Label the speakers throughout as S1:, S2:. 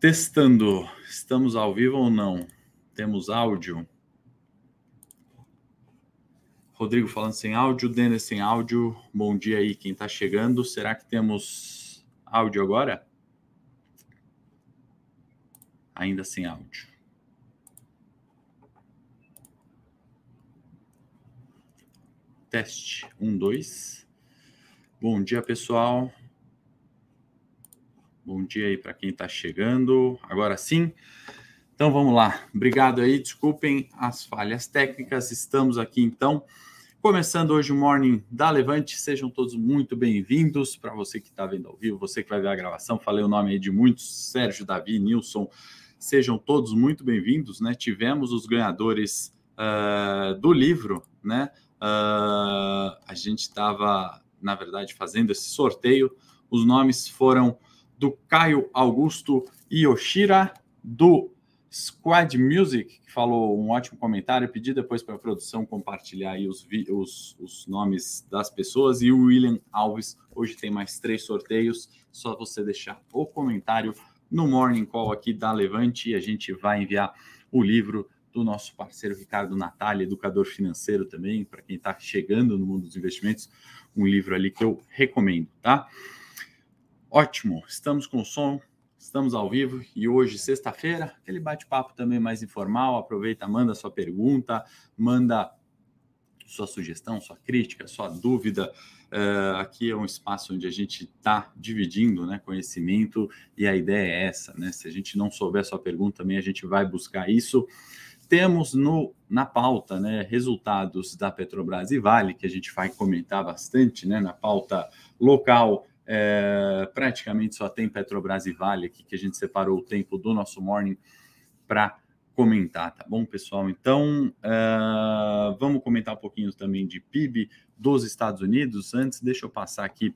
S1: Testando, estamos ao vivo ou não? Temos áudio? Rodrigo falando sem áudio, Denis sem áudio. Bom dia aí, quem está chegando. Será que temos áudio agora? Ainda sem áudio. Teste um, dois. Bom dia, pessoal. Bom dia aí para quem está chegando. Agora sim. Então vamos lá. Obrigado aí. Desculpem as falhas técnicas. Estamos aqui então começando hoje o morning da Levante. Sejam todos muito bem-vindos. Para você que está vendo ao vivo, você que vai ver a gravação, falei o nome aí de muitos: Sérgio, Davi, Nilson. Sejam todos muito bem-vindos. Né? Tivemos os ganhadores uh, do livro, né? Uh, a gente estava, na verdade, fazendo esse sorteio. Os nomes foram do Caio Augusto Yoshira, do Squad Music, que falou um ótimo comentário. Pedi depois para a produção compartilhar aí os, os, os, nomes das pessoas. E o William Alves, hoje tem mais três sorteios. Só você deixar o comentário no Morning Call aqui da Levante e a gente vai enviar o livro do nosso parceiro Ricardo Natália, educador financeiro também, para quem está chegando no mundo dos investimentos, um livro ali que eu recomendo, tá? Ótimo, estamos com som, estamos ao vivo e hoje, sexta-feira, aquele bate-papo também mais informal. Aproveita, manda sua pergunta, manda sua sugestão, sua crítica, sua dúvida. Uh, aqui é um espaço onde a gente está dividindo né, conhecimento e a ideia é essa, né? Se a gente não souber sua pergunta também, a gente vai buscar isso. Temos no, na pauta né, resultados da Petrobras e Vale, que a gente vai comentar bastante né, na pauta local é, praticamente só tem Petrobras e Vale aqui, que a gente separou o tempo do nosso morning para comentar, tá bom, pessoal? Então, uh, vamos comentar um pouquinho também de PIB dos Estados Unidos. Antes, deixa eu passar aqui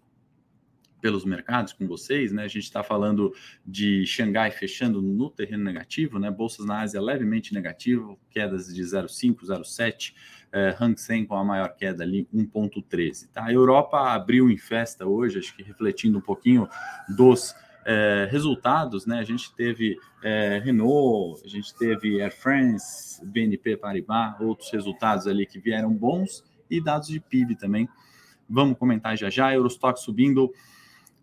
S1: pelos mercados com vocês, né? A gente está falando de Xangai fechando no terreno negativo, né? Bolsas na Ásia levemente negativo, quedas de 0,5, 0,7 é, Hang Seng com a maior queda ali, 1,13. Tá? A Europa abriu em festa hoje, acho que refletindo um pouquinho dos é, resultados, né? A gente teve é, Renault, a gente teve Air France, BNP Paribas, outros resultados ali que vieram bons e dados de PIB também. Vamos comentar já já. Eurostock subindo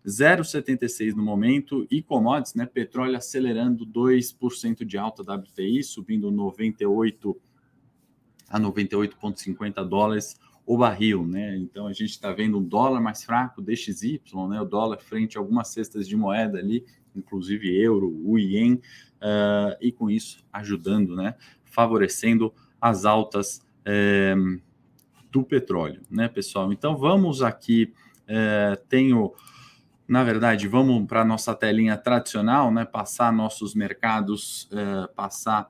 S1: 0,76 no momento e commodities, né? Petróleo acelerando 2% de alta WTI, subindo 98 a 98,50 dólares o barril, né? Então a gente está vendo um dólar mais fraco, DXY, né? O dólar frente a algumas cestas de moeda ali, inclusive euro, o ien, uh, e com isso ajudando, né? Favorecendo as altas é, do petróleo, né, pessoal? Então vamos aqui, é, tenho, na verdade, vamos para a nossa telinha tradicional, né? Passar nossos mercados, passar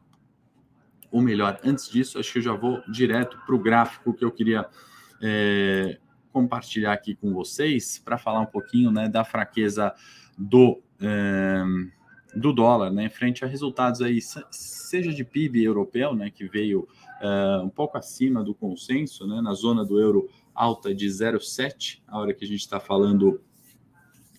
S1: ou melhor, antes disso, acho que eu já vou direto para o gráfico que eu queria é, compartilhar aqui com vocês para falar um pouquinho né, da fraqueza do, é, do dólar, né, frente a resultados aí, seja de PIB europeu, né, que veio é, um pouco acima do consenso, né, na zona do euro alta de 0,7, a hora que a gente está falando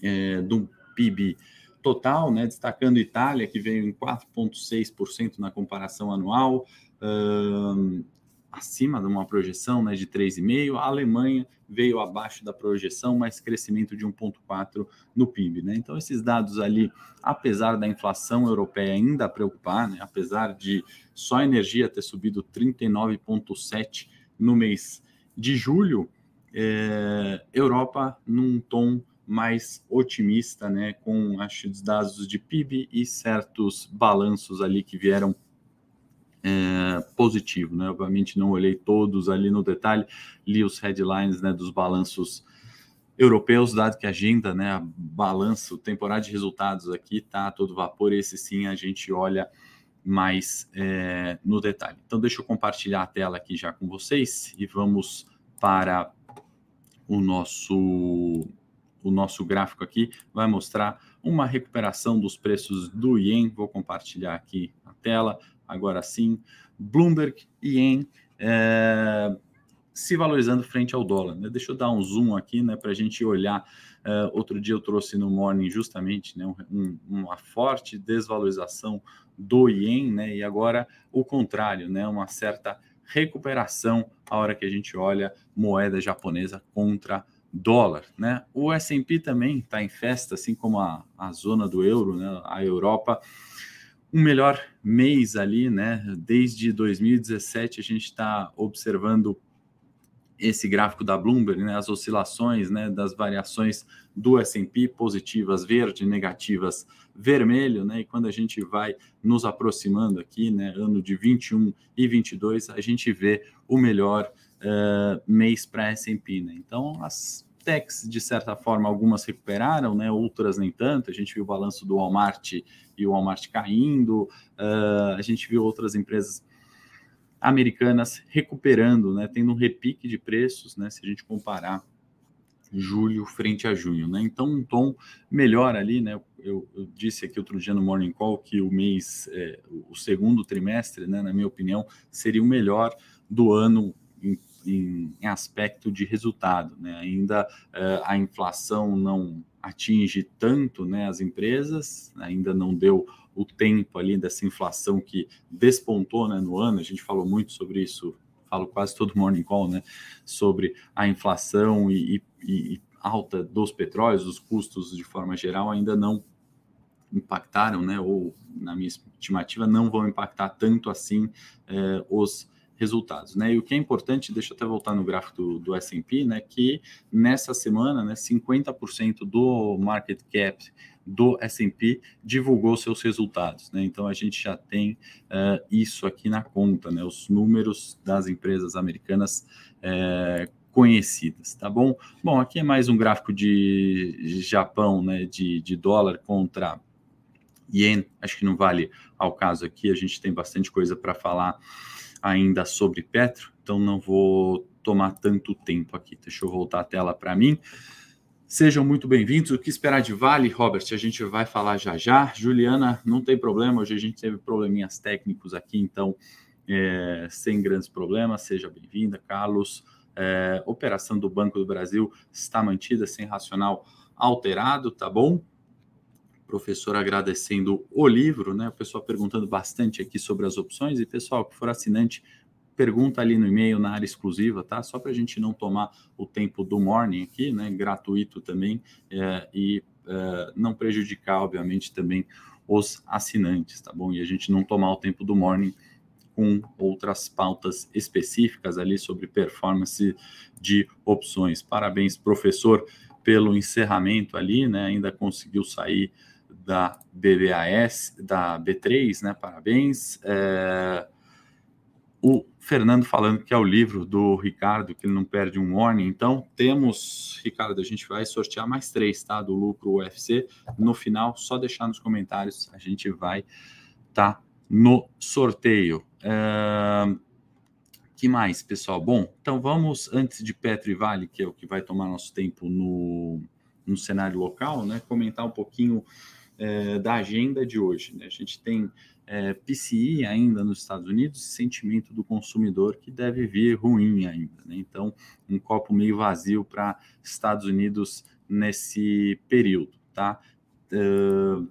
S1: é, do PIB total, né, destacando Itália, que veio em 4,6% na comparação anual, uh, acima de uma projeção né, de 3,5%. A Alemanha veio abaixo da projeção, mas crescimento de 1,4% no PIB. Né? Então, esses dados ali, apesar da inflação europeia ainda preocupar, né, apesar de só a energia ter subido 39,7% no mês de julho, é, Europa num tom mais otimista, né, com acho os dados de PIB e certos balanços ali que vieram é, positivo, né? Obviamente não olhei todos ali no detalhe, li os headlines, né, dos balanços europeus, dado que a agenda, né, a balanço, temporada de resultados aqui tá todo vapor, esse sim a gente olha mais é, no detalhe. Então deixa eu compartilhar a tela aqui já com vocês e vamos para o nosso o nosso gráfico aqui vai mostrar uma recuperação dos preços do ien. Vou compartilhar aqui a tela. Agora sim, Bloomberg ien é, se valorizando frente ao dólar. Né? Deixa eu dar um zoom aqui né, para a gente olhar Uh, outro dia eu trouxe no Morning justamente né, um, uma forte desvalorização do ien, né, e agora o contrário, né, uma certa recuperação a hora que a gente olha moeda japonesa contra né? O S&P também está em festa, assim como a, a zona do euro, né? A Europa, um melhor mês ali, né? Desde 2017 a gente está observando esse gráfico da Bloomberg, né, as oscilações né, das variações do S&P positivas verde, negativas vermelho, né, e quando a gente vai nos aproximando aqui, né, ano de 21 e 22, a gente vê o melhor uh, mês para S&P, né? Então as techs de certa forma algumas recuperaram, né, outras nem tanto. A gente viu o balanço do Walmart e o Walmart caindo, uh, a gente viu outras empresas americanas recuperando, né, tendo um repique de preços, né, se a gente comparar julho frente a junho, né? Então um tom melhor ali, né? Eu, eu, disse aqui outro dia no Morning Call que o mês, é, o segundo trimestre, né, na minha opinião, seria o melhor do ano em, em, em aspecto de resultado, né? Ainda uh, a inflação não atinge tanto, né, as empresas, ainda não deu o tempo ali dessa inflação que despontou né, no ano, a gente falou muito sobre isso, falo quase todo morning call, né, sobre a inflação e, e, e alta dos petróleos, os custos de forma geral ainda não impactaram, né, ou na minha estimativa não vão impactar tanto assim eh, os resultados, né? E o que é importante, deixa eu até voltar no gráfico do, do S&P, né, que nessa semana, né, 50% do market cap do S&P divulgou seus resultados, né? Então a gente já tem uh, isso aqui na conta, né? Os números das empresas americanas uh, conhecidas, tá bom? Bom, aqui é mais um gráfico de Japão, né? De, de dólar contra ien. Acho que não vale ao caso aqui. A gente tem bastante coisa para falar ainda sobre Petro, então não vou tomar tanto tempo aqui. Deixa eu voltar a tela para mim. Sejam muito bem-vindos. O que esperar de Vale, Robert? A gente vai falar já já. Juliana, não tem problema. Hoje a gente teve probleminhas técnicos aqui, então é, sem grandes problemas. Seja bem-vinda, Carlos. É, operação do Banco do Brasil está mantida sem racional alterado, tá bom? Professor agradecendo o livro, né? O pessoal perguntando bastante aqui sobre as opções. E, pessoal, que for assinante, pergunta ali no e-mail na área exclusiva, tá? Só para a gente não tomar o tempo do morning aqui, né? Gratuito também é, e é, não prejudicar, obviamente, também os assinantes, tá bom? E a gente não tomar o tempo do morning com outras pautas específicas ali sobre performance de opções. Parabéns, professor, pelo encerramento ali, né? Ainda conseguiu sair da BBAS, da B3, né? Parabéns. É, o Fernando falando que é o livro do Ricardo, que ele não perde um warning. Então, temos, Ricardo, a gente vai sortear mais três, tá? Do lucro UFC. No final, só deixar nos comentários, a gente vai tá no sorteio. É, que mais, pessoal? Bom, então vamos, antes de Petro e Vale, que é o que vai tomar nosso tempo no, no cenário local, né? Comentar um pouquinho é, da agenda de hoje. Né? A gente tem é, PCI ainda nos Estados Unidos, sentimento do consumidor que deve vir ruim ainda. Né? Então, um copo meio vazio para Estados Unidos nesse período. Tá? Uh,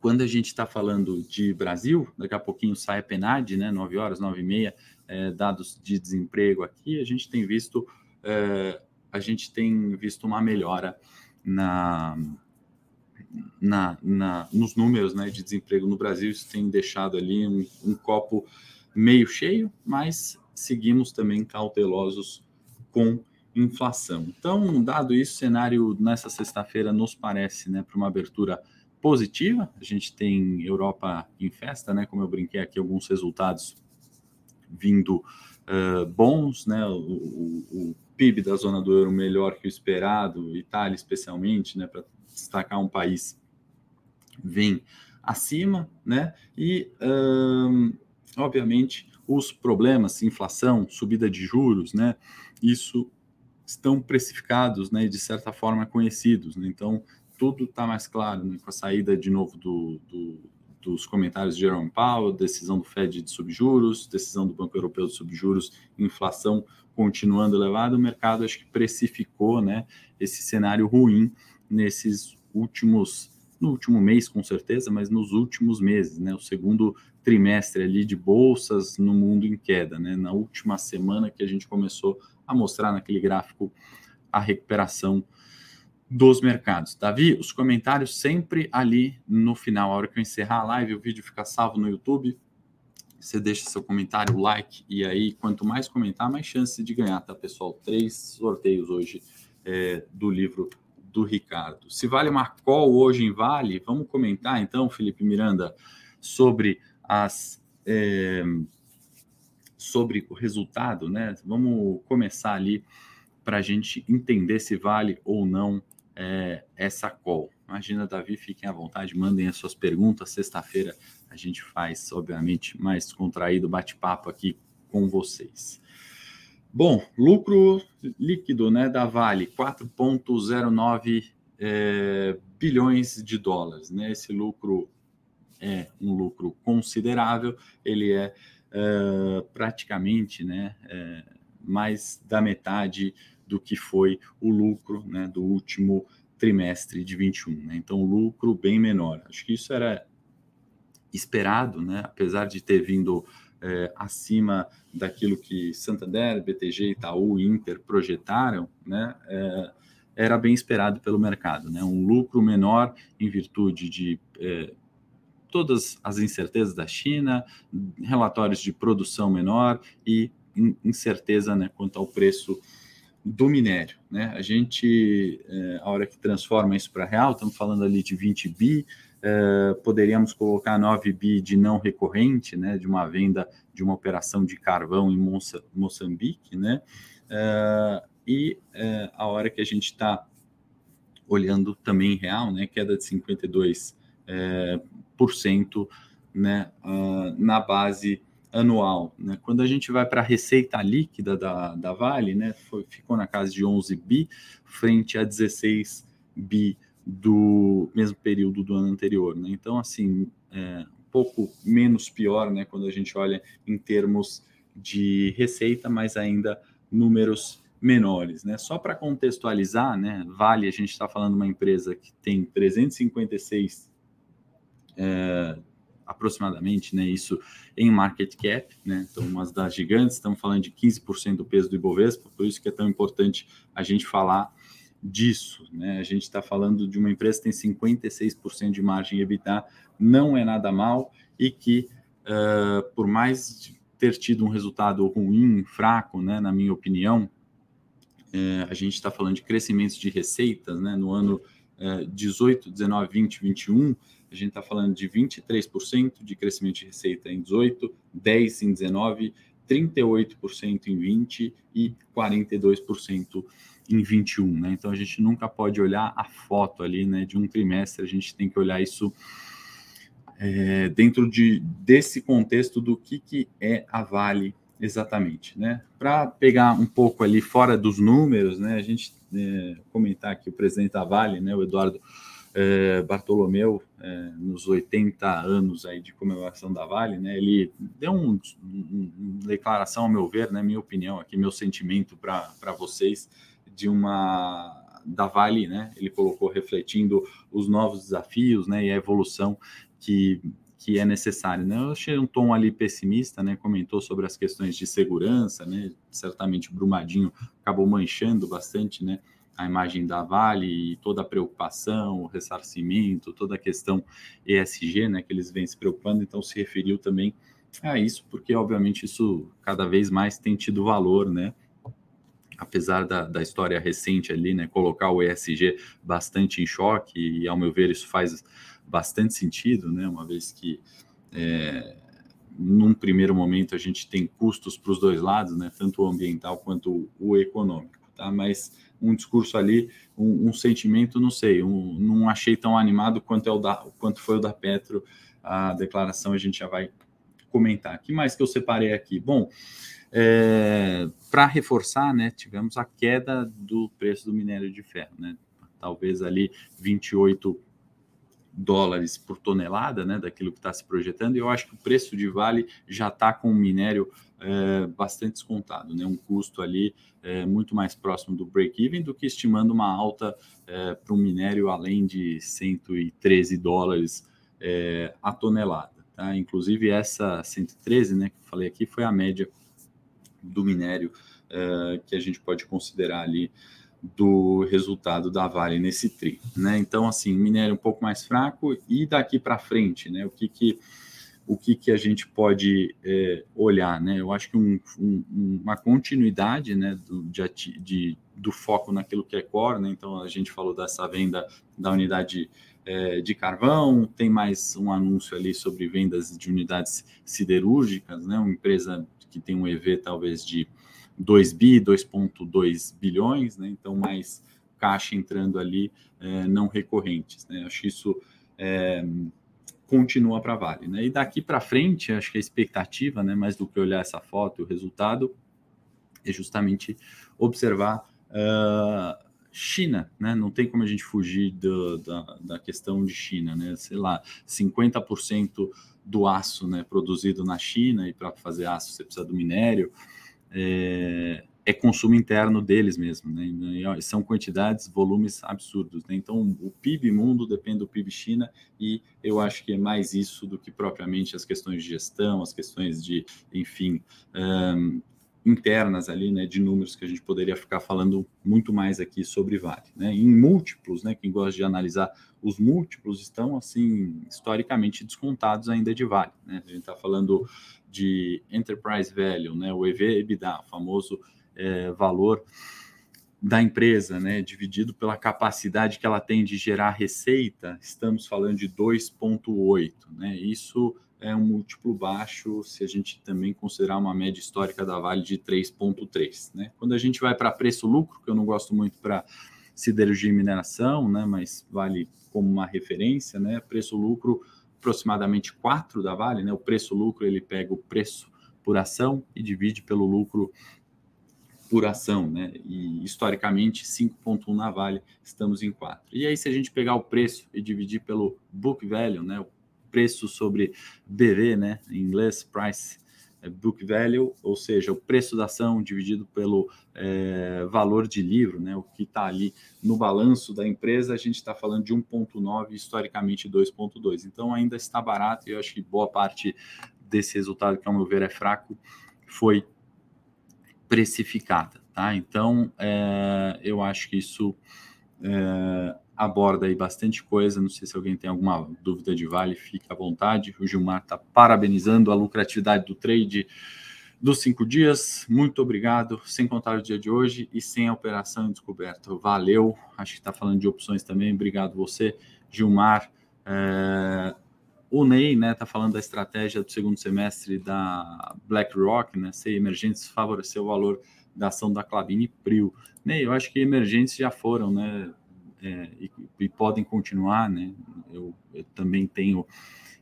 S1: quando a gente está falando de Brasil, daqui a pouquinho sai a PNAD, né, 9 horas, 9 e meia, é, dados de desemprego aqui, a gente tem visto, é, a gente tem visto uma melhora na, na, na, nos números né, de desemprego no Brasil, isso tem deixado ali um, um copo meio cheio, mas seguimos também cautelosos com inflação. Então, dado isso, o cenário nessa sexta-feira nos parece né, para uma abertura positiva. A gente tem Europa em festa, né? Como eu brinquei aqui, alguns resultados vindo uh, bons, né? O, o, o, PIB da zona do euro melhor que o esperado, Itália especialmente, né? Para destacar um país vem acima, né? E, obviamente, os problemas, inflação, subida de juros, né? Isso estão precificados, né? De certa forma conhecidos, né? Então, tudo está mais claro, né? Com a saída de novo do, do, dos comentários de Jerome Powell, decisão do Fed de subjuros, decisão do Banco Europeu de subjuros, inflação continuando elevada, o mercado acho que precificou né, esse cenário ruim nesses últimos, no último mês com certeza, mas nos últimos meses, né, o segundo trimestre ali de bolsas no mundo em queda, né, na última semana que a gente começou a mostrar naquele gráfico a recuperação dos mercados. Davi, os comentários sempre ali no final, a hora que eu encerrar a live, o vídeo fica salvo no YouTube, você deixa seu comentário, like, e aí quanto mais comentar, mais chance de ganhar, tá, pessoal? Três sorteios hoje é, do livro do Ricardo. Se vale uma call hoje em Vale, vamos comentar então, Felipe Miranda, sobre as é, sobre o resultado, né? Vamos começar ali para a gente entender se vale ou não é, essa call. Imagina, Davi, fiquem à vontade, mandem as suas perguntas. Sexta-feira a gente faz, obviamente, mais contraído bate-papo aqui com vocês. Bom, lucro líquido né, da Vale, 4,09 é, bilhões de dólares. Né? Esse lucro é um lucro considerável, ele é, é praticamente né, é, mais da metade do que foi o lucro né, do último trimestre de 21. Né? Então, lucro bem menor. Acho que isso era esperado, né? apesar de ter vindo é, acima daquilo que Santander, BTG, Itaú e Inter projetaram, né? É, era bem esperado pelo mercado. Né? Um lucro menor em virtude de é, todas as incertezas da China, relatórios de produção menor e incerteza né, quanto ao preço do minério. Né? A gente, é, a hora que transforma isso para real, estamos falando ali de 20 bi, é, poderíamos colocar 9 bi de não recorrente, né, de uma venda de uma operação de carvão em Moça, Moçambique, né, é, e é, a hora que a gente está olhando também em real, né, queda de 52%, é, por cento, né, uh, na base anual. Né? Quando a gente vai para a receita líquida da, da Vale, né, foi, ficou na casa de 11 bi, frente a 16 bi do mesmo período do ano anterior. Né? Então, assim, é, um pouco menos pior né, quando a gente olha em termos de receita, mas ainda números menores. Né? Só para contextualizar, né, Vale, a gente está falando de uma empresa que tem 356 é, aproximadamente, né, isso em market cap, né, então umas das gigantes, estamos falando de 15% do peso do Ibovespa, por isso que é tão importante a gente falar disso, né, a gente está falando de uma empresa que tem 56% de margem EBITDA, não é nada mal, e que uh, por mais ter tido um resultado ruim, fraco, né, na minha opinião, uh, a gente está falando de crescimentos de receitas, né, no ano uh, 18, 19, 20, 21, a gente está falando de 23% de crescimento de receita em 18, 10 em 19, 38% em 20 e 42% em 21, né? Então a gente nunca pode olhar a foto ali, né, de um trimestre, a gente tem que olhar isso é, dentro de, desse contexto do que, que é a Vale exatamente, né? Para pegar um pouco ali fora dos números, né, a gente é, comentar aqui o presidente da Vale, né, o Eduardo é, Bartolomeu, é, nos 80 anos aí de comemoração da Vale, né, ele deu uma um, um, declaração, ao meu ver, né, minha opinião aqui, meu sentimento para vocês, de uma da Vale, né, ele colocou refletindo os novos desafios, né, e a evolução que, que é necessária, né, eu achei um tom ali pessimista, né, comentou sobre as questões de segurança, né, certamente o Brumadinho acabou manchando bastante, né, a imagem da Vale e toda a preocupação, o ressarcimento, toda a questão ESG, né, que eles vêm se preocupando, então se referiu também a isso, porque obviamente isso cada vez mais tem tido valor, né, apesar da, da história recente ali, né, colocar o ESG bastante em choque, e ao meu ver isso faz bastante sentido, né, uma vez que é, num primeiro momento a gente tem custos para os dois lados, né, tanto o ambiental quanto o econômico, tá, mas um discurso ali, um, um sentimento, não sei, um, não achei tão animado quanto, é o da, quanto foi o da Petro, a declaração a gente já vai comentar. O que mais que eu separei aqui? Bom, é, para reforçar, né, tivemos a queda do preço do minério de ferro, né, talvez ali 28 dólares por tonelada, né, daquilo que está se projetando, e eu acho que o preço de Vale já está com o minério é, bastante descontado, né, um custo ali é, muito mais próximo do break-even do que estimando uma alta é, para o minério além de 113 dólares é, a tonelada. Tá? Inclusive essa 113, né, que eu falei aqui, foi a média do minério é, que a gente pode considerar ali do resultado da Vale nesse tri, né? Então, assim, minério um pouco mais fraco e daqui para frente, né? O que que o que, que a gente pode é, olhar, né? Eu acho que um, um, uma continuidade, né, do, de, de, do foco naquilo que é core, né? Então a gente falou dessa venda da unidade é, de carvão, tem mais um anúncio ali sobre vendas de unidades siderúrgicas, né? Uma empresa que tem um EV talvez de 2 bi, 2,2 bilhões, né? Então, mais caixa entrando ali é, não recorrentes, né? Acho isso é, continua para Vale, né? E daqui para frente, acho que a expectativa, né, mais do que olhar essa foto e o resultado, é justamente observar uh, China, né? Não tem como a gente fugir do, da, da questão de China, né? Sei lá, 50% do aço né, produzido na China, e para fazer aço você precisa do minério, é, é consumo interno deles mesmo, né? E são quantidades, volumes absurdos. Né? Então, o PIB mundo depende do PIB China, e eu acho que é mais isso do que propriamente as questões de gestão, as questões de, enfim, um, internas ali, né, de números que a gente poderia ficar falando muito mais aqui sobre Vale, né? Em múltiplos, né, quem gosta de analisar os múltiplos estão assim historicamente descontados ainda de Vale, né? A gente está falando de enterprise value, né, o EV/EBITDA, famoso é, valor da empresa, né, dividido pela capacidade que ela tem de gerar receita, estamos falando de 2,8, né? Isso é um múltiplo baixo se a gente também considerar uma média histórica da Vale de 3,3. Né? Quando a gente vai para preço-lucro, que eu não gosto muito para siderurgia e mineração, né, mas vale como uma referência, né, preço-lucro aproximadamente 4 da Vale, né, o preço-lucro ele pega o preço por ação e divide pelo lucro por ação, né? E historicamente 5.1 na Vale, estamos em 4. E aí se a gente pegar o preço e dividir pelo book value, né, o preço sobre BV, né? Em inglês, price é book value, ou seja, o preço da ação dividido pelo é, valor de livro, né? O que está ali no balanço da empresa, a gente está falando de 1,9, historicamente 2,2. Então ainda está barato e eu acho que boa parte desse resultado, que ao meu ver é fraco, foi precificada, tá? Então é, eu acho que isso é, aborda aí bastante coisa. Não sei se alguém tem alguma dúvida de vale, fique à vontade. O Gilmar está parabenizando a lucratividade do trade dos cinco dias. Muito obrigado. Sem contar o dia de hoje e sem a operação descoberta. Valeu. Acho que está falando de opções também. Obrigado você, Gilmar. É... O Ney, né, tá falando da estratégia do segundo semestre da BlackRock, né, ser emergentes favoreceu o valor da ação da Clabin e Prio. Ney, eu acho que emergentes já foram, né, é, e, e, podem continuar, né? Eu, eu, também tenho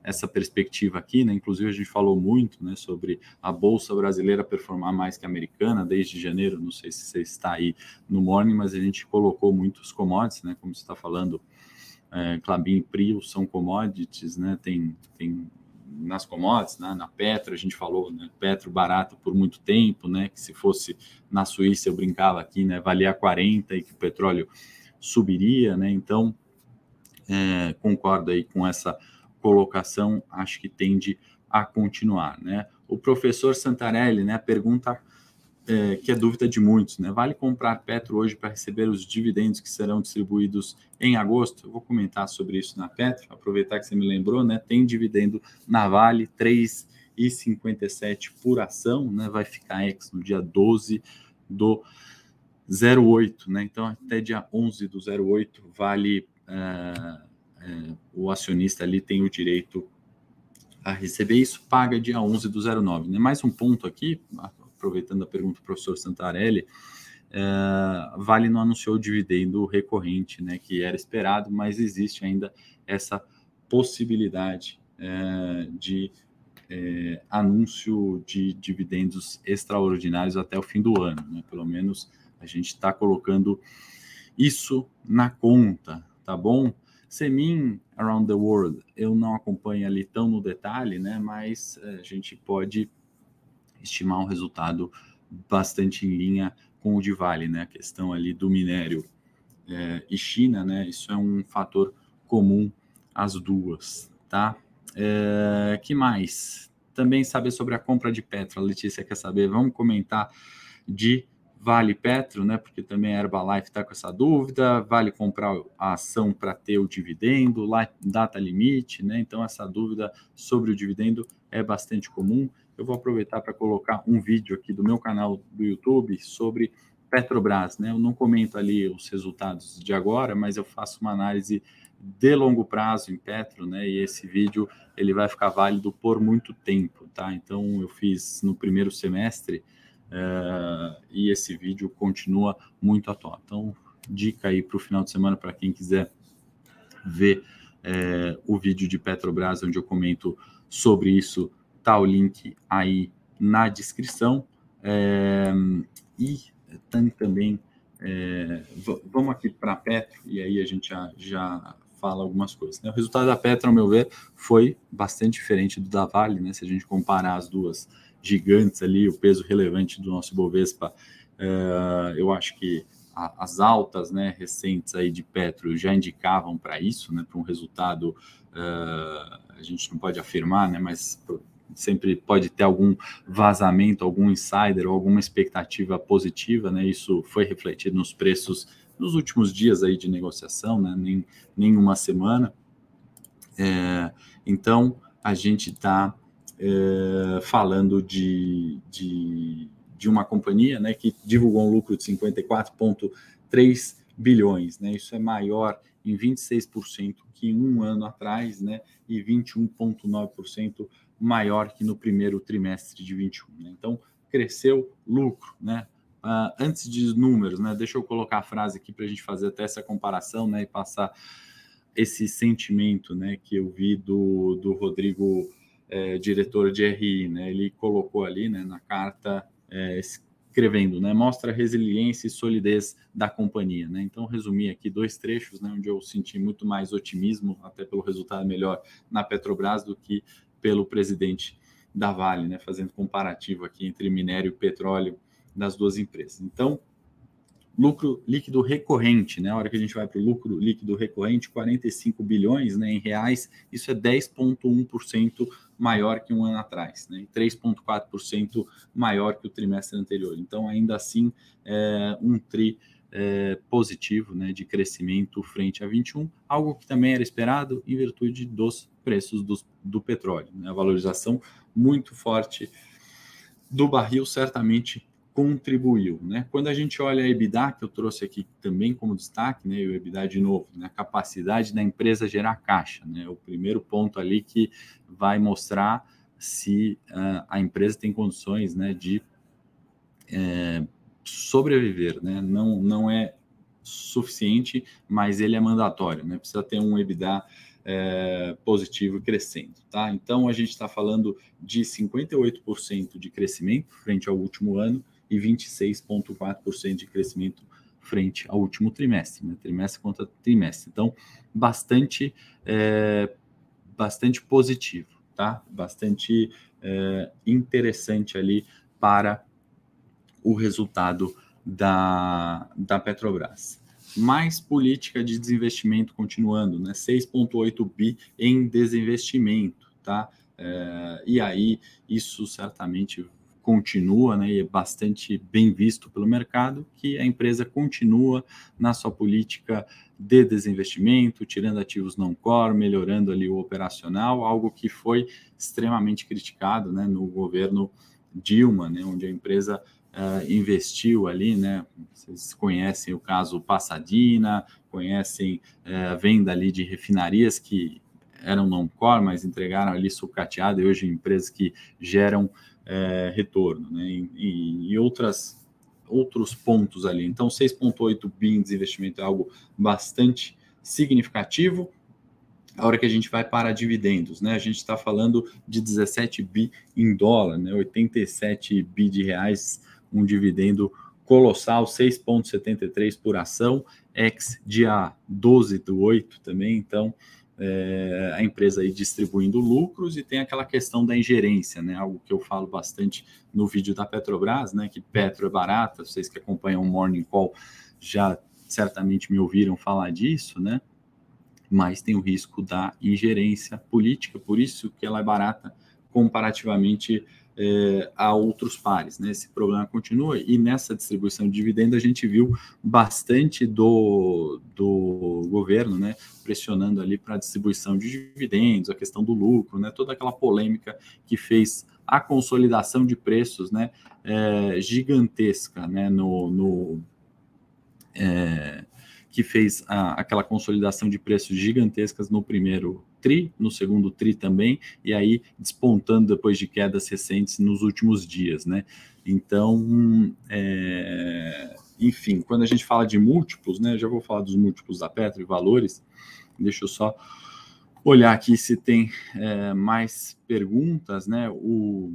S1: essa perspectiva aqui, né? Inclusive a gente falou muito, né, sobre a bolsa brasileira performar mais que a americana desde janeiro. Não sei se você está aí no morning, mas a gente colocou muitos commodities, né? Como você está falando, é, Clabin e Prio são commodities, né? Tem tem nas commodities, né? na Petro, a gente falou, né? Petro barato por muito tempo, né? Que se fosse na Suíça, eu brincava aqui, né? Valia 40 e que o petróleo subiria, né? Então, é, concordo aí com essa colocação, acho que tende a continuar, né? O professor Santarelli, né? Pergunta é, que é dúvida de muitos, né? Vale comprar Petro hoje para receber os dividendos que serão distribuídos em agosto? Eu vou comentar sobre isso na Petro, aproveitar que você me lembrou, né? Tem dividendo na Vale, 3,57 por ação, né? Vai ficar ex no dia 12 do 08, né? Então, até dia 11 do 08, vale é, é, o acionista ali tem o direito a receber isso, paga dia 11 do 09. Né? Mais um ponto aqui, aproveitando a pergunta do professor Santarelli, é, Vale não anunciou o dividendo recorrente, né, que era esperado, mas existe ainda essa possibilidade é, de é, anúncio de dividendos extraordinários até o fim do ano, né, pelo menos a gente está colocando isso na conta, tá bom? Semin Around the World, eu não acompanho ali tão no detalhe, né? Mas a gente pode estimar um resultado bastante em linha com o de Vale, né? A questão ali do minério é, e China, né? Isso é um fator comum às duas, tá? É, que mais? Também saber sobre a compra de Petro. A Letícia quer saber. Vamos comentar de Vale Petro, né? Porque também a Herbalife está com essa dúvida. Vale comprar a ação para ter o dividendo, data limite, né? Então, essa dúvida sobre o dividendo é bastante comum. Eu vou aproveitar para colocar um vídeo aqui do meu canal do YouTube sobre Petrobras, né? Eu não comento ali os resultados de agora, mas eu faço uma análise de longo prazo em Petro, né? E esse vídeo ele vai ficar válido por muito tempo, tá? Então eu fiz no primeiro semestre Uh, e esse vídeo continua muito atual. Então, dica aí para o final de semana para quem quiser ver é, o vídeo de Petrobras, onde eu comento sobre isso, tá o link aí na descrição. É, e tem também, é, vamos aqui para a Petro, e aí a gente já, já fala algumas coisas. Né? O resultado da Petro, ao meu ver, foi bastante diferente do da Vale, né? se a gente comparar as duas gigantes ali, o peso relevante do nosso Bovespa, uh, eu acho que a, as altas né, recentes aí de Petro já indicavam para isso, né, para um resultado, uh, a gente não pode afirmar, né, mas sempre pode ter algum vazamento, algum insider alguma expectativa positiva, né, isso foi refletido nos preços nos últimos dias aí de negociação, né, nem, nem uma semana. É, então, a gente está é, falando de, de, de, uma companhia né, que divulgou um lucro de 54,3 bilhões. Né, isso é maior em 26% que um ano atrás, né, e 21,9% maior que no primeiro trimestre de 21. Né? Então, cresceu lucro. Né? Uh, antes de números, né, deixa eu colocar a frase aqui para a gente fazer até essa comparação né, e passar esse sentimento né, que eu vi do, do Rodrigo é, diretor de RI, né? Ele colocou ali, né, na carta, é, escrevendo, né? Mostra a resiliência e solidez da companhia, né? Então, resumi aqui dois trechos, né? Onde eu senti muito mais otimismo, até pelo resultado melhor na Petrobras do que pelo presidente da Vale, né? Fazendo comparativo aqui entre minério e petróleo das duas empresas. Então, lucro líquido recorrente, né? A hora que a gente vai para o lucro líquido recorrente, 45 bilhões né, em reais, isso é 10,1% maior que um ano atrás, né? 3,4% maior que o trimestre anterior. Então, ainda assim, é um tri é, positivo né, de crescimento frente a 21, algo que também era esperado em virtude dos preços do, do petróleo. Né? A valorização muito forte do barril certamente contribuiu, né? Quando a gente olha a EBITDA, que eu trouxe aqui também como destaque, né, o EBITDA de novo, né, a capacidade da empresa gerar caixa, né, o primeiro ponto ali que vai mostrar se uh, a empresa tem condições, né, de é, sobreviver, né, não, não é suficiente, mas ele é mandatório, né, precisa ter um EBITDA é, positivo crescendo, tá? Então a gente está falando de 58% de crescimento frente ao último ano e 26,4% de crescimento frente ao último trimestre, né? trimestre contra trimestre. Então, bastante, é, bastante positivo, tá? Bastante é, interessante ali para o resultado da, da Petrobras. Mais política de desinvestimento continuando, né? 6,8 bi em desinvestimento, tá? É, e aí, isso certamente continua, né, e é bastante bem visto pelo mercado, que a empresa continua na sua política de desinvestimento, tirando ativos não core, melhorando ali o operacional, algo que foi extremamente criticado, né, no governo Dilma, né, onde a empresa uh, investiu ali, né, vocês conhecem o caso Passadina, conhecem uh, a venda ali de refinarias que eram não core, mas entregaram ali sucateado e hoje empresas que geram é, retorno, né? E, e, outras outros pontos ali. Então, 6,8 bi em desinvestimento é algo bastante significativo. A hora que a gente vai para dividendos, né? A gente está falando de 17 bi em dólar, né? 87 bi de reais, um dividendo colossal, 6,73 por ação. ex dia 12 do 8 também, então é, a empresa aí distribuindo lucros e tem aquela questão da ingerência, né? Algo que eu falo bastante no vídeo da Petrobras, né? Que Petro é barata, vocês que acompanham o Morning Call já certamente me ouviram falar disso, né? Mas tem o risco da ingerência política, por isso que ela é barata comparativamente é, a outros pares. Né? Esse problema continua e nessa distribuição de dividendos a gente viu bastante do, do governo né, pressionando ali para a distribuição de dividendos, a questão do lucro, né, toda aquela polêmica que fez a consolidação de preços né, é, gigantesca né, no, no é, que fez a, aquela consolidação de preços gigantescas no primeiro TRI, no segundo TRI também, e aí despontando depois de quedas recentes nos últimos dias, né? Então, é, enfim, quando a gente fala de múltiplos, né? Já vou falar dos múltiplos da Petro e valores, deixa eu só olhar aqui se tem é, mais perguntas, né? O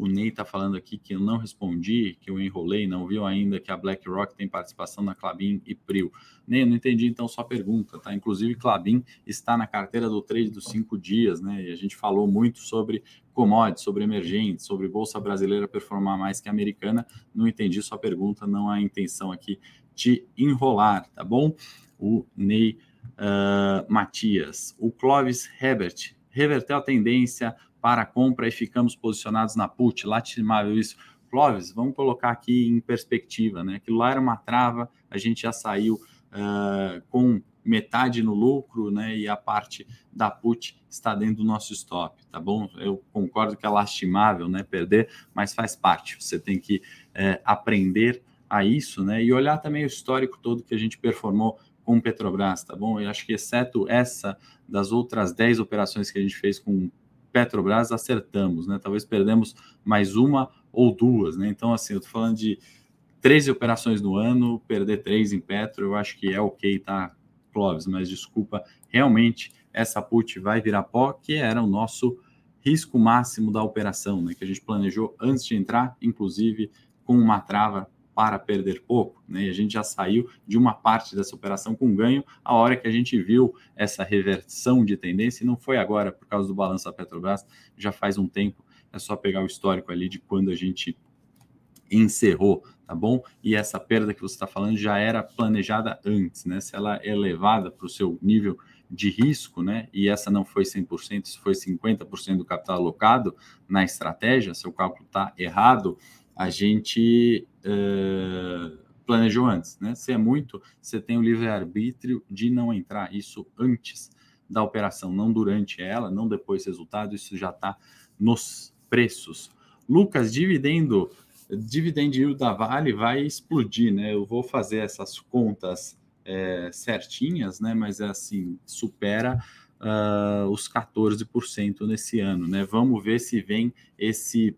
S1: o Ney está falando aqui que eu não respondi, que eu enrolei, não viu ainda que a BlackRock tem participação na Clabin e Prio. Ney, eu não entendi então sua pergunta, tá? Inclusive, Clabin está na carteira do trade dos cinco dias, né? E a gente falou muito sobre commodities, sobre emergentes, sobre Bolsa Brasileira performar mais que a americana. Não entendi sua pergunta, não há intenção aqui de enrolar, tá bom? O Ney uh, Matias. O Clóvis Herbert reverteu a tendência para a compra e ficamos posicionados na put, lastimável isso. Clóvis, vamos colocar aqui em perspectiva, né? Aquilo lá era uma trava, a gente já saiu uh, com metade no lucro, né? E a parte da put está dentro do nosso stop, tá bom? Eu concordo que é lastimável, né? Perder, mas faz parte. Você tem que uh, aprender a isso, né? E olhar também o histórico todo que a gente performou com Petrobras, tá bom? Eu acho que exceto essa das outras 10 operações que a gente fez com Petrobras acertamos, né? Talvez perdemos mais uma ou duas, né? Então, assim, eu estou falando de 13 operações no ano, perder três em Petro, eu acho que é ok, tá, Clóvis? Mas desculpa, realmente essa put vai virar pó, que era o nosso risco máximo da operação, né? Que a gente planejou antes de entrar, inclusive com uma trava para perder pouco, né? E a gente já saiu de uma parte dessa operação com ganho a hora que a gente viu essa reversão de tendência, e não foi agora por causa do balanço da Petrobras, já faz um tempo, é só pegar o histórico ali de quando a gente encerrou, tá bom? E essa perda que você está falando já era planejada antes, né? Se ela é elevada para o seu nível de risco, né? E essa não foi 100%, se foi 50% do capital alocado na estratégia, seu cálculo está errado, a gente uh, planejou antes, né? Se é muito, você tem o livre-arbítrio de não entrar, isso antes da operação, não durante ela, não depois do resultado, isso já está nos preços. Lucas, dividendo, dividend yield da Vale vai explodir, né? Eu vou fazer essas contas é, certinhas, né? Mas é assim, supera uh, os 14% nesse ano, né? Vamos ver se vem esse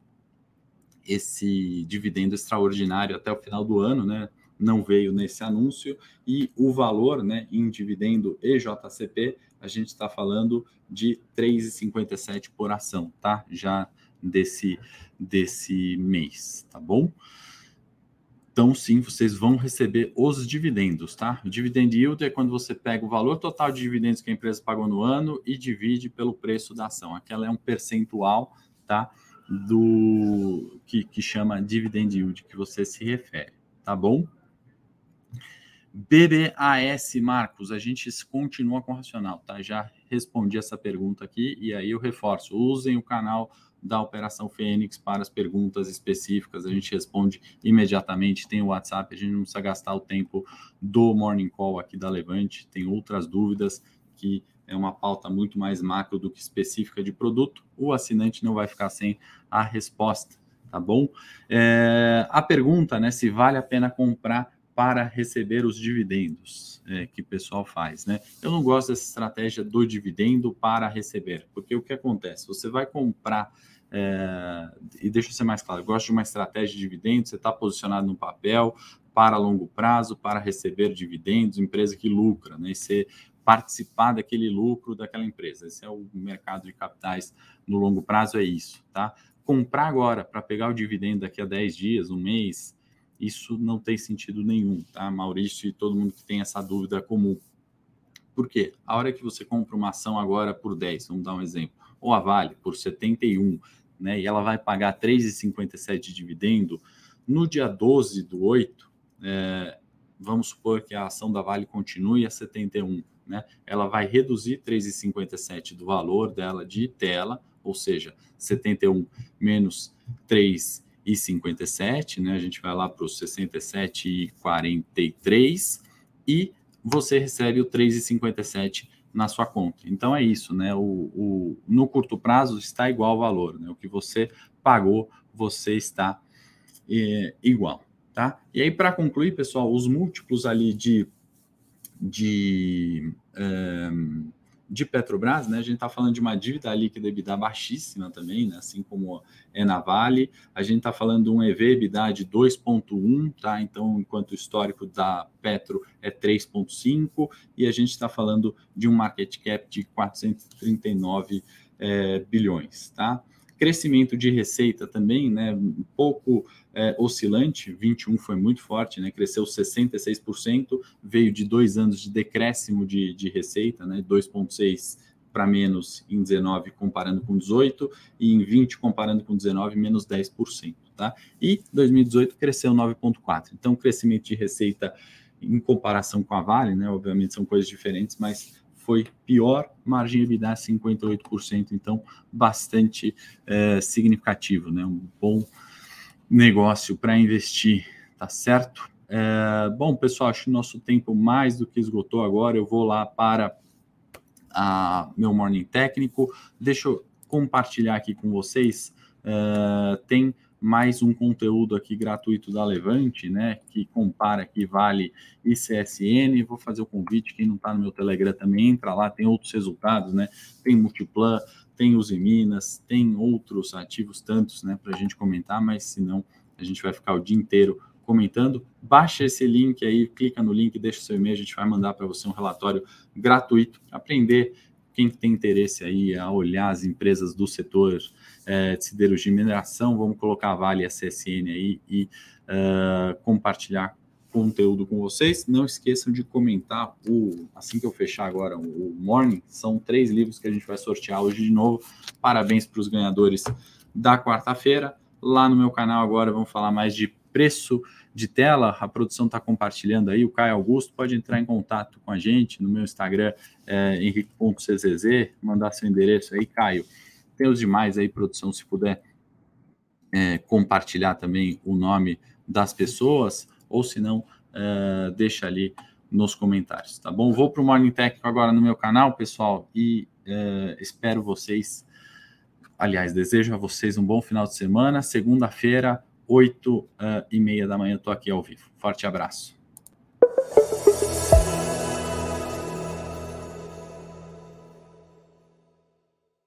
S1: esse dividendo extraordinário até o final do ano, né? Não veio nesse anúncio e o valor, né, em dividendo EJCP, a gente está falando de 3,57 por ação, tá? Já desse desse mês, tá bom? Então, sim, vocês vão receber os dividendos, tá? O dividend yield é quando você pega o valor total de dividendos que a empresa pagou no ano e divide pelo preço da ação. Aquela é um percentual, tá? Do que, que chama dividend yield que você se refere, tá bom? BBAS, Marcos, a gente continua com o racional, tá? Já respondi essa pergunta aqui e aí eu reforço. Usem o canal da Operação Fênix para as perguntas específicas, a gente responde imediatamente. Tem o WhatsApp, a gente não precisa gastar o tempo do Morning Call aqui da Levante. Tem outras dúvidas que é uma pauta muito mais macro do que específica de produto, o assinante não vai ficar sem a resposta, tá bom? É, a pergunta, né, se vale a pena comprar para receber os dividendos é, que o pessoal faz, né? Eu não gosto dessa estratégia do dividendo para receber, porque o que acontece? Você vai comprar é, e deixa eu ser mais claro, eu gosto de uma estratégia de dividendos, você está posicionado no papel para longo prazo, para receber dividendos, empresa que lucra, né? E você participar daquele lucro daquela empresa. Esse é o mercado de capitais no longo prazo, é isso, tá? Comprar agora para pegar o dividendo daqui a 10 dias, um mês, isso não tem sentido nenhum, tá? Maurício e todo mundo que tem essa dúvida comum. Por quê? A hora que você compra uma ação agora por 10, vamos dar um exemplo, ou a Vale por 71, né, e ela vai pagar 3,57 de dividendo, no dia 12 do 8, é, vamos supor que a ação da Vale continue a 71, né, ela vai reduzir 3,57 do valor dela de tela, ou seja, 71 menos 3,57, né, a gente vai lá para os 67,43 e você recebe o 3,57 na sua conta. Então é isso, né? O, o, no curto prazo está igual o valor, né? O que você pagou, você está é, igual, tá? E aí, para concluir, pessoal, os múltiplos ali de, de um, de Petrobras, né? A gente está falando de uma dívida líquida EBITDA baixíssima também, né? Assim como é na Vale. A gente está falando de um EV EBITDA de 2,1, tá? Então, enquanto o histórico da Petro é 3,5, e a gente está falando de um market cap de 439 é, bilhões, tá? Crescimento de receita também, né? Um pouco é, oscilante, 21 foi muito forte, né? Cresceu 66%, veio de dois anos de decréscimo de, de receita, né? 2,6 para menos em 19 comparando com 18 e em 20 comparando com 19 menos 10%, tá? E 2018 cresceu 9.4. Então crescimento de receita em comparação com a Vale, né? Obviamente são coisas diferentes, mas foi pior, margem EBITDA 58%, então bastante é, significativo, né? Um bom negócio para investir, tá certo? É, bom, pessoal, acho que nosso tempo mais do que esgotou agora. Eu vou lá para a meu morning técnico. Deixa eu compartilhar aqui com vocês. É, tem mais um conteúdo aqui gratuito da Levante, né? Que compara aqui Vale e CSN. Vou fazer o convite, quem não está no meu Telegram também entra lá, tem outros resultados, né? Tem Multiplan, tem os Minas, tem outros ativos tantos, né? Para a gente comentar, mas se não, a gente vai ficar o dia inteiro comentando. Baixa esse link aí, clica no link, deixa seu e-mail, a gente vai mandar para você um relatório gratuito, aprender quem tem interesse aí a olhar as empresas do setor é, de siderurgia e mineração, vamos colocar a Vale e a CSN aí e uh, compartilhar conteúdo com vocês. Não esqueçam de comentar o assim que eu fechar agora o Morning, são três livros que a gente vai sortear hoje de novo. Parabéns para os ganhadores da quarta-feira. Lá no meu canal agora vamos falar mais de preço de tela, a produção está compartilhando aí, o Caio Augusto pode entrar em contato com a gente no meu Instagram, é, henrique.czz, mandar seu endereço aí, Caio. Tem os demais aí, produção, se puder é, compartilhar também o nome das pessoas, ou se não, é, deixa ali nos comentários, tá bom? Vou para o Morning Técnico agora no meu canal, pessoal, e é, espero vocês, aliás, desejo a vocês um bom final de semana, segunda-feira, 8 uh, e meia da manhã, estou aqui ao vivo. Forte abraço.